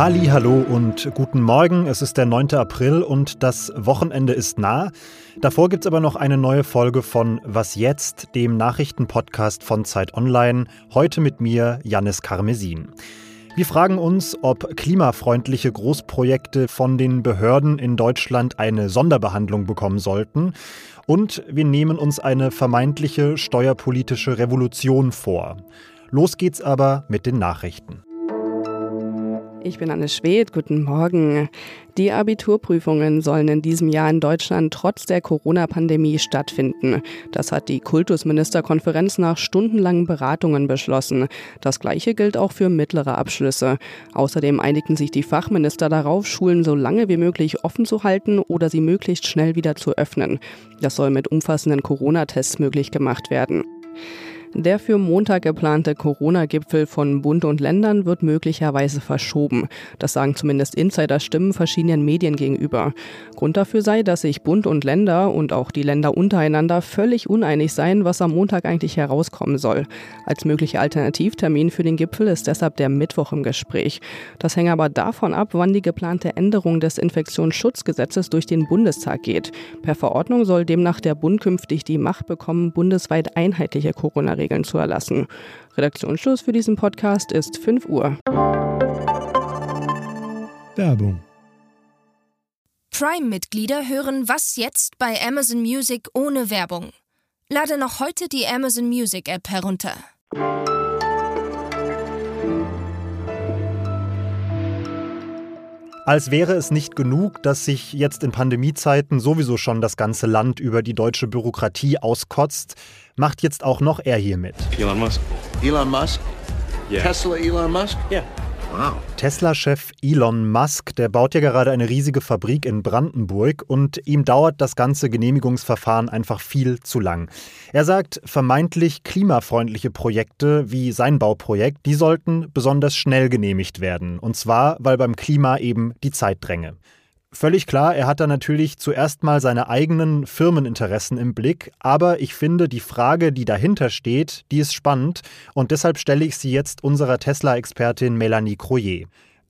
Halli, hallo und guten Morgen. Es ist der 9. April und das Wochenende ist nah. Davor gibt es aber noch eine neue Folge von Was jetzt, dem Nachrichtenpodcast von Zeit Online. Heute mit mir, Jannis Karmesin. Wir fragen uns, ob klimafreundliche Großprojekte von den Behörden in Deutschland eine Sonderbehandlung bekommen sollten. Und wir nehmen uns eine vermeintliche steuerpolitische Revolution vor. Los geht's aber mit den Nachrichten. Ich bin Anne Schwedt, guten Morgen. Die Abiturprüfungen sollen in diesem Jahr in Deutschland trotz der Corona-Pandemie stattfinden. Das hat die Kultusministerkonferenz nach stundenlangen Beratungen beschlossen. Das Gleiche gilt auch für mittlere Abschlüsse. Außerdem einigten sich die Fachminister darauf, Schulen so lange wie möglich offen zu halten oder sie möglichst schnell wieder zu öffnen. Das soll mit umfassenden Corona-Tests möglich gemacht werden. Der für Montag geplante Corona-Gipfel von Bund und Ländern wird möglicherweise verschoben. Das sagen zumindest Insider-Stimmen verschiedenen Medien gegenüber. Grund dafür sei, dass sich Bund und Länder und auch die Länder untereinander völlig uneinig seien, was am Montag eigentlich herauskommen soll. Als möglicher Alternativtermin für den Gipfel ist deshalb der Mittwoch im Gespräch. Das hänge aber davon ab, wann die geplante Änderung des Infektionsschutzgesetzes durch den Bundestag geht. Per Verordnung soll demnach der Bund künftig die Macht bekommen, bundesweit einheitliche Corona Regeln zu erlassen. Redaktionsschluss für diesen Podcast ist 5 Uhr. Werbung. Prime-Mitglieder hören Was jetzt bei Amazon Music ohne Werbung. Lade noch heute die Amazon Music App herunter. Als wäre es nicht genug, dass sich jetzt in Pandemiezeiten sowieso schon das ganze Land über die deutsche Bürokratie auskotzt, macht jetzt auch noch er hier mit. Elon Musk. Elon Musk? Yeah. Tesla Elon Musk? Yeah. Wow. Tesla-Chef Elon Musk, der baut ja gerade eine riesige Fabrik in Brandenburg und ihm dauert das ganze Genehmigungsverfahren einfach viel zu lang. Er sagt, vermeintlich klimafreundliche Projekte wie sein Bauprojekt, die sollten besonders schnell genehmigt werden. Und zwar, weil beim Klima eben die Zeit dränge. Völlig klar, er hat da natürlich zuerst mal seine eigenen Firmeninteressen im Blick, aber ich finde, die Frage, die dahinter steht, die ist spannend und deshalb stelle ich sie jetzt unserer Tesla-Expertin Melanie Croyer.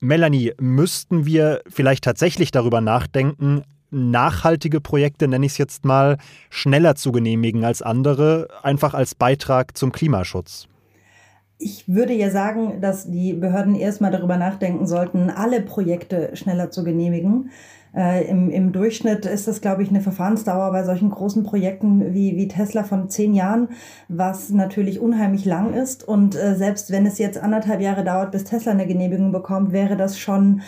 Melanie, müssten wir vielleicht tatsächlich darüber nachdenken, nachhaltige Projekte, nenne ich es jetzt mal, schneller zu genehmigen als andere, einfach als Beitrag zum Klimaschutz? Ich würde ja sagen, dass die Behörden erstmal darüber nachdenken sollten, alle Projekte schneller zu genehmigen. Äh, im, Im Durchschnitt ist das, glaube ich, eine Verfahrensdauer bei solchen großen Projekten wie, wie Tesla von zehn Jahren, was natürlich unheimlich lang ist. Und äh, selbst wenn es jetzt anderthalb Jahre dauert, bis Tesla eine Genehmigung bekommt, wäre das schon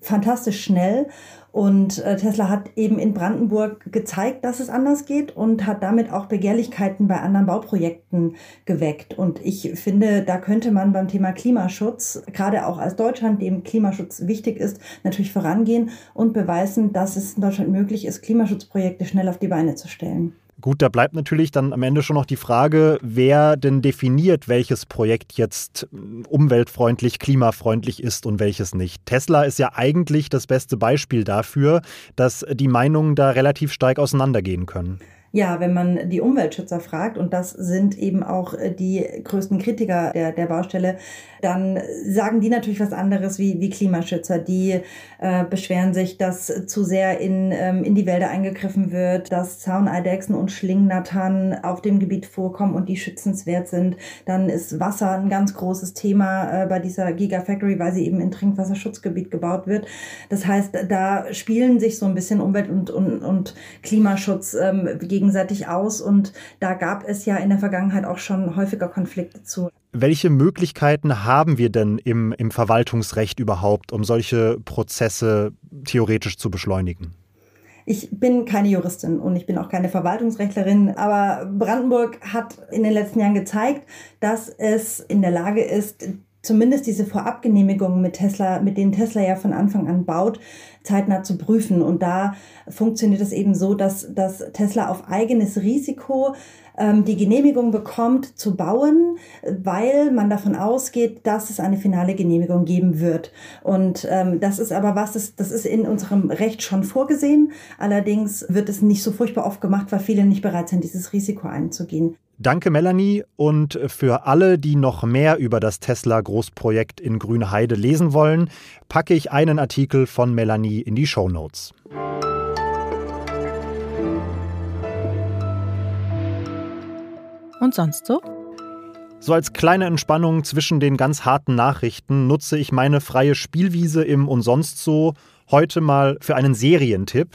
fantastisch schnell. Und äh, Tesla hat eben in Brandenburg gezeigt, dass es anders geht und hat damit auch Begehrlichkeiten bei anderen Bauprojekten geweckt. Und ich finde, da könnte man beim Thema Klimaschutz, gerade auch als Deutschland, dem Klimaschutz wichtig ist, natürlich vorangehen und beweisen, dass es in Deutschland möglich ist, Klimaschutzprojekte schnell auf die Beine zu stellen. Gut, da bleibt natürlich dann am Ende schon noch die Frage, wer denn definiert, welches Projekt jetzt umweltfreundlich, klimafreundlich ist und welches nicht. Tesla ist ja eigentlich das beste Beispiel dafür, dass die Meinungen da relativ stark auseinandergehen können. Ja, wenn man die Umweltschützer fragt, und das sind eben auch die größten Kritiker der, der Baustelle, dann sagen die natürlich was anderes wie, wie Klimaschützer. Die äh, beschweren sich, dass zu sehr in, ähm, in die Wälder eingegriffen wird, dass Zauneidechsen und Schlingnattern auf dem Gebiet vorkommen und die schützenswert sind. Dann ist Wasser ein ganz großes Thema äh, bei dieser Gigafactory, weil sie eben in Trinkwasserschutzgebiet gebaut wird. Das heißt, da spielen sich so ein bisschen Umwelt- und, und, und Klimaschutz ähm, gegenseitig aus und da gab es ja in der Vergangenheit auch schon häufiger Konflikte zu. Welche Möglichkeiten haben wir denn im, im Verwaltungsrecht überhaupt, um solche Prozesse theoretisch zu beschleunigen? Ich bin keine Juristin und ich bin auch keine Verwaltungsrechtlerin, aber Brandenburg hat in den letzten Jahren gezeigt, dass es in der Lage ist, zumindest diese Vorabgenehmigungen mit Tesla, mit denen Tesla ja von Anfang an baut, zeitnah zu prüfen. Und da funktioniert es eben so, dass, dass Tesla auf eigenes Risiko die Genehmigung bekommt zu bauen, weil man davon ausgeht, dass es eine finale Genehmigung geben wird. Und ähm, das ist aber was, das, das ist in unserem Recht schon vorgesehen. Allerdings wird es nicht so furchtbar oft gemacht, weil viele nicht bereit sind, dieses Risiko einzugehen. Danke, Melanie. Und für alle, die noch mehr über das Tesla-Großprojekt in Grünheide lesen wollen, packe ich einen Artikel von Melanie in die Show Notes. Und sonst so? So als kleine Entspannung zwischen den ganz harten Nachrichten nutze ich meine freie Spielwiese im und sonst so heute mal für einen Serientipp.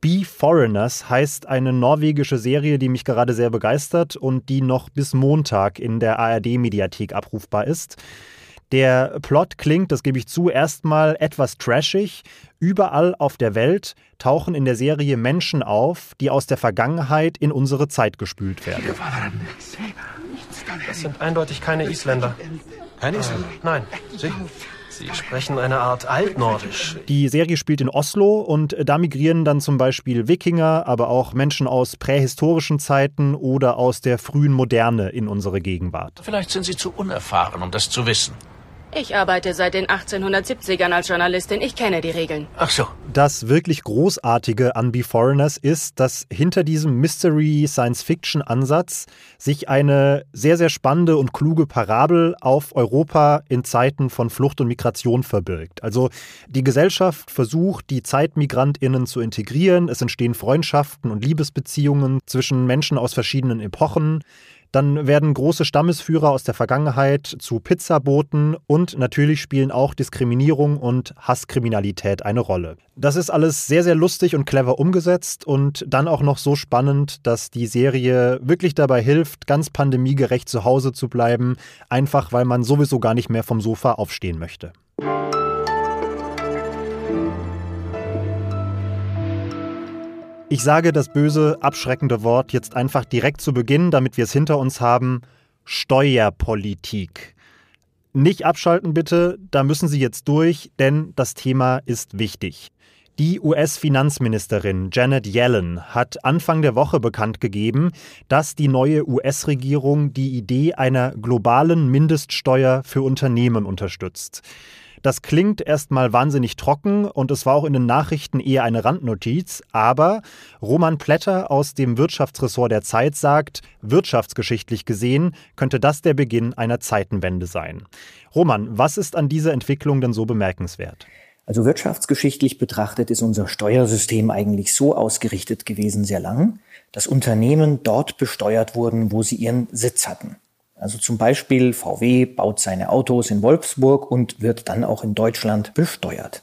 Be Foreigners heißt eine norwegische Serie, die mich gerade sehr begeistert und die noch bis Montag in der ARD-Mediathek abrufbar ist. Der Plot klingt, das gebe ich zu, erstmal etwas trashig. Überall auf der Welt tauchen in der Serie Menschen auf, die aus der Vergangenheit in unsere Zeit gespült werden. Das sind eindeutig keine Isländer. Keine Isländer? Äh, nein, Sie? Sie sprechen eine Art Altnordisch. Die Serie spielt in Oslo und da migrieren dann zum Beispiel Wikinger, aber auch Menschen aus prähistorischen Zeiten oder aus der frühen Moderne in unsere Gegenwart. Vielleicht sind Sie zu unerfahren, um das zu wissen. Ich arbeite seit den 1870ern als Journalistin. Ich kenne die Regeln. Ach so. Das wirklich Großartige an Be Foreigners ist, dass hinter diesem Mystery-Science-Fiction-Ansatz sich eine sehr, sehr spannende und kluge Parabel auf Europa in Zeiten von Flucht und Migration verbirgt. Also die Gesellschaft versucht, die ZeitmigrantInnen zu integrieren. Es entstehen Freundschaften und Liebesbeziehungen zwischen Menschen aus verschiedenen Epochen. Dann werden große Stammesführer aus der Vergangenheit zu Pizzaboten und natürlich spielen auch Diskriminierung und Hasskriminalität eine Rolle. Das ist alles sehr, sehr lustig und clever umgesetzt und dann auch noch so spannend, dass die Serie wirklich dabei hilft, ganz pandemiegerecht zu Hause zu bleiben, einfach weil man sowieso gar nicht mehr vom Sofa aufstehen möchte. Ich sage das böse, abschreckende Wort jetzt einfach direkt zu Beginn, damit wir es hinter uns haben. Steuerpolitik. Nicht abschalten bitte, da müssen Sie jetzt durch, denn das Thema ist wichtig. Die US-Finanzministerin Janet Yellen hat Anfang der Woche bekannt gegeben, dass die neue US-Regierung die Idee einer globalen Mindeststeuer für Unternehmen unterstützt. Das klingt erstmal wahnsinnig trocken und es war auch in den Nachrichten eher eine Randnotiz, aber Roman Plätter aus dem Wirtschaftsressort der Zeit sagt, wirtschaftsgeschichtlich gesehen könnte das der Beginn einer Zeitenwende sein. Roman, was ist an dieser Entwicklung denn so bemerkenswert? Also wirtschaftsgeschichtlich betrachtet ist unser Steuersystem eigentlich so ausgerichtet gewesen sehr lang, dass Unternehmen dort besteuert wurden, wo sie ihren Sitz hatten. Also zum Beispiel VW baut seine Autos in Wolfsburg und wird dann auch in Deutschland besteuert.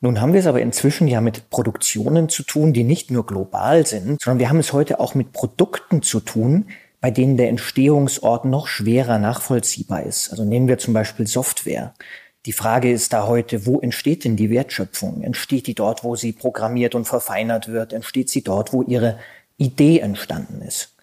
Nun haben wir es aber inzwischen ja mit Produktionen zu tun, die nicht nur global sind, sondern wir haben es heute auch mit Produkten zu tun, bei denen der Entstehungsort noch schwerer nachvollziehbar ist. Also nehmen wir zum Beispiel Software. Die Frage ist da heute, wo entsteht denn die Wertschöpfung? Entsteht die dort, wo sie programmiert und verfeinert wird? Entsteht sie dort, wo ihre Idee entstanden ist?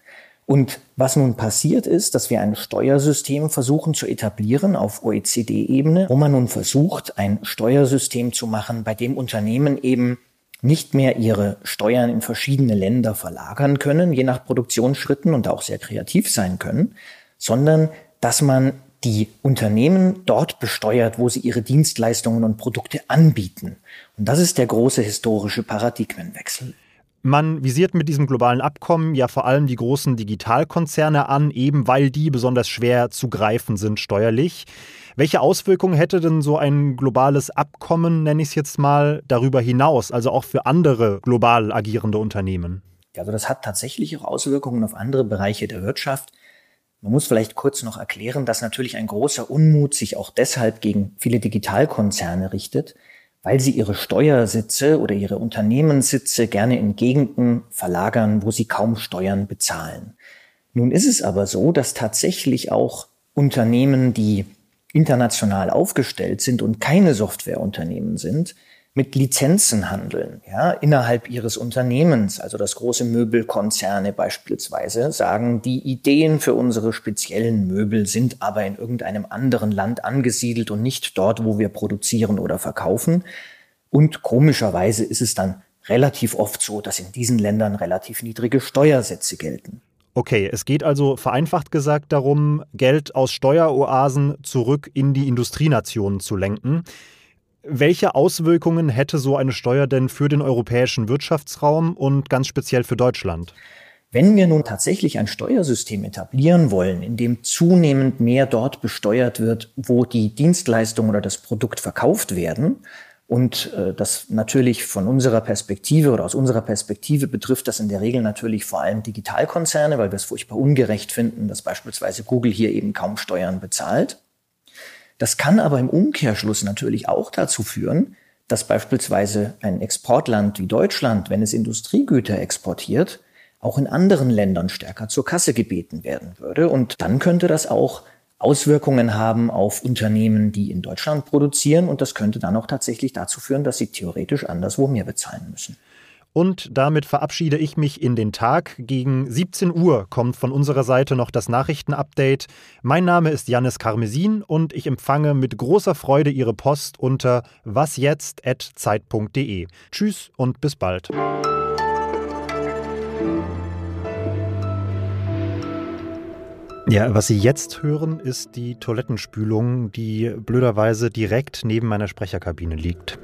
Und was nun passiert ist, dass wir ein Steuersystem versuchen zu etablieren auf OECD-Ebene, wo man nun versucht, ein Steuersystem zu machen, bei dem Unternehmen eben nicht mehr ihre Steuern in verschiedene Länder verlagern können, je nach Produktionsschritten und auch sehr kreativ sein können, sondern dass man die Unternehmen dort besteuert, wo sie ihre Dienstleistungen und Produkte anbieten. Und das ist der große historische Paradigmenwechsel. Man visiert mit diesem globalen Abkommen ja vor allem die großen Digitalkonzerne an, eben weil die besonders schwer zu greifen sind steuerlich. Welche Auswirkungen hätte denn so ein globales Abkommen, nenne ich es jetzt mal, darüber hinaus, also auch für andere global agierende Unternehmen? Also das hat tatsächlich auch Auswirkungen auf andere Bereiche der Wirtschaft. Man muss vielleicht kurz noch erklären, dass natürlich ein großer Unmut sich auch deshalb gegen viele Digitalkonzerne richtet, weil sie ihre Steuersitze oder ihre Unternehmenssitze gerne in Gegenden verlagern, wo sie kaum Steuern bezahlen. Nun ist es aber so, dass tatsächlich auch Unternehmen, die international aufgestellt sind und keine Softwareunternehmen sind, mit Lizenzen handeln, ja, innerhalb ihres Unternehmens. Also das große Möbelkonzerne beispielsweise sagen, die Ideen für unsere speziellen Möbel sind aber in irgendeinem anderen Land angesiedelt und nicht dort, wo wir produzieren oder verkaufen. Und komischerweise ist es dann relativ oft so, dass in diesen Ländern relativ niedrige Steuersätze gelten. Okay, es geht also vereinfacht gesagt darum, Geld aus Steueroasen zurück in die Industrienationen zu lenken. Welche Auswirkungen hätte so eine Steuer denn für den europäischen Wirtschaftsraum und ganz speziell für Deutschland? Wenn wir nun tatsächlich ein Steuersystem etablieren wollen, in dem zunehmend mehr dort besteuert wird, wo die Dienstleistung oder das Produkt verkauft werden, und äh, das natürlich von unserer Perspektive oder aus unserer Perspektive betrifft das in der Regel natürlich vor allem Digitalkonzerne, weil wir es furchtbar ungerecht finden, dass beispielsweise Google hier eben kaum Steuern bezahlt. Das kann aber im Umkehrschluss natürlich auch dazu führen, dass beispielsweise ein Exportland wie Deutschland, wenn es Industriegüter exportiert, auch in anderen Ländern stärker zur Kasse gebeten werden würde. Und dann könnte das auch Auswirkungen haben auf Unternehmen, die in Deutschland produzieren. Und das könnte dann auch tatsächlich dazu führen, dass sie theoretisch anderswo mehr bezahlen müssen. Und damit verabschiede ich mich in den Tag. Gegen 17 Uhr kommt von unserer Seite noch das Nachrichtenupdate. Mein Name ist Jannis Karmesin und ich empfange mit großer Freude Ihre Post unter wasjetzt.zeit.de. Tschüss und bis bald. Ja, was Sie jetzt hören, ist die Toilettenspülung, die blöderweise direkt neben meiner Sprecherkabine liegt.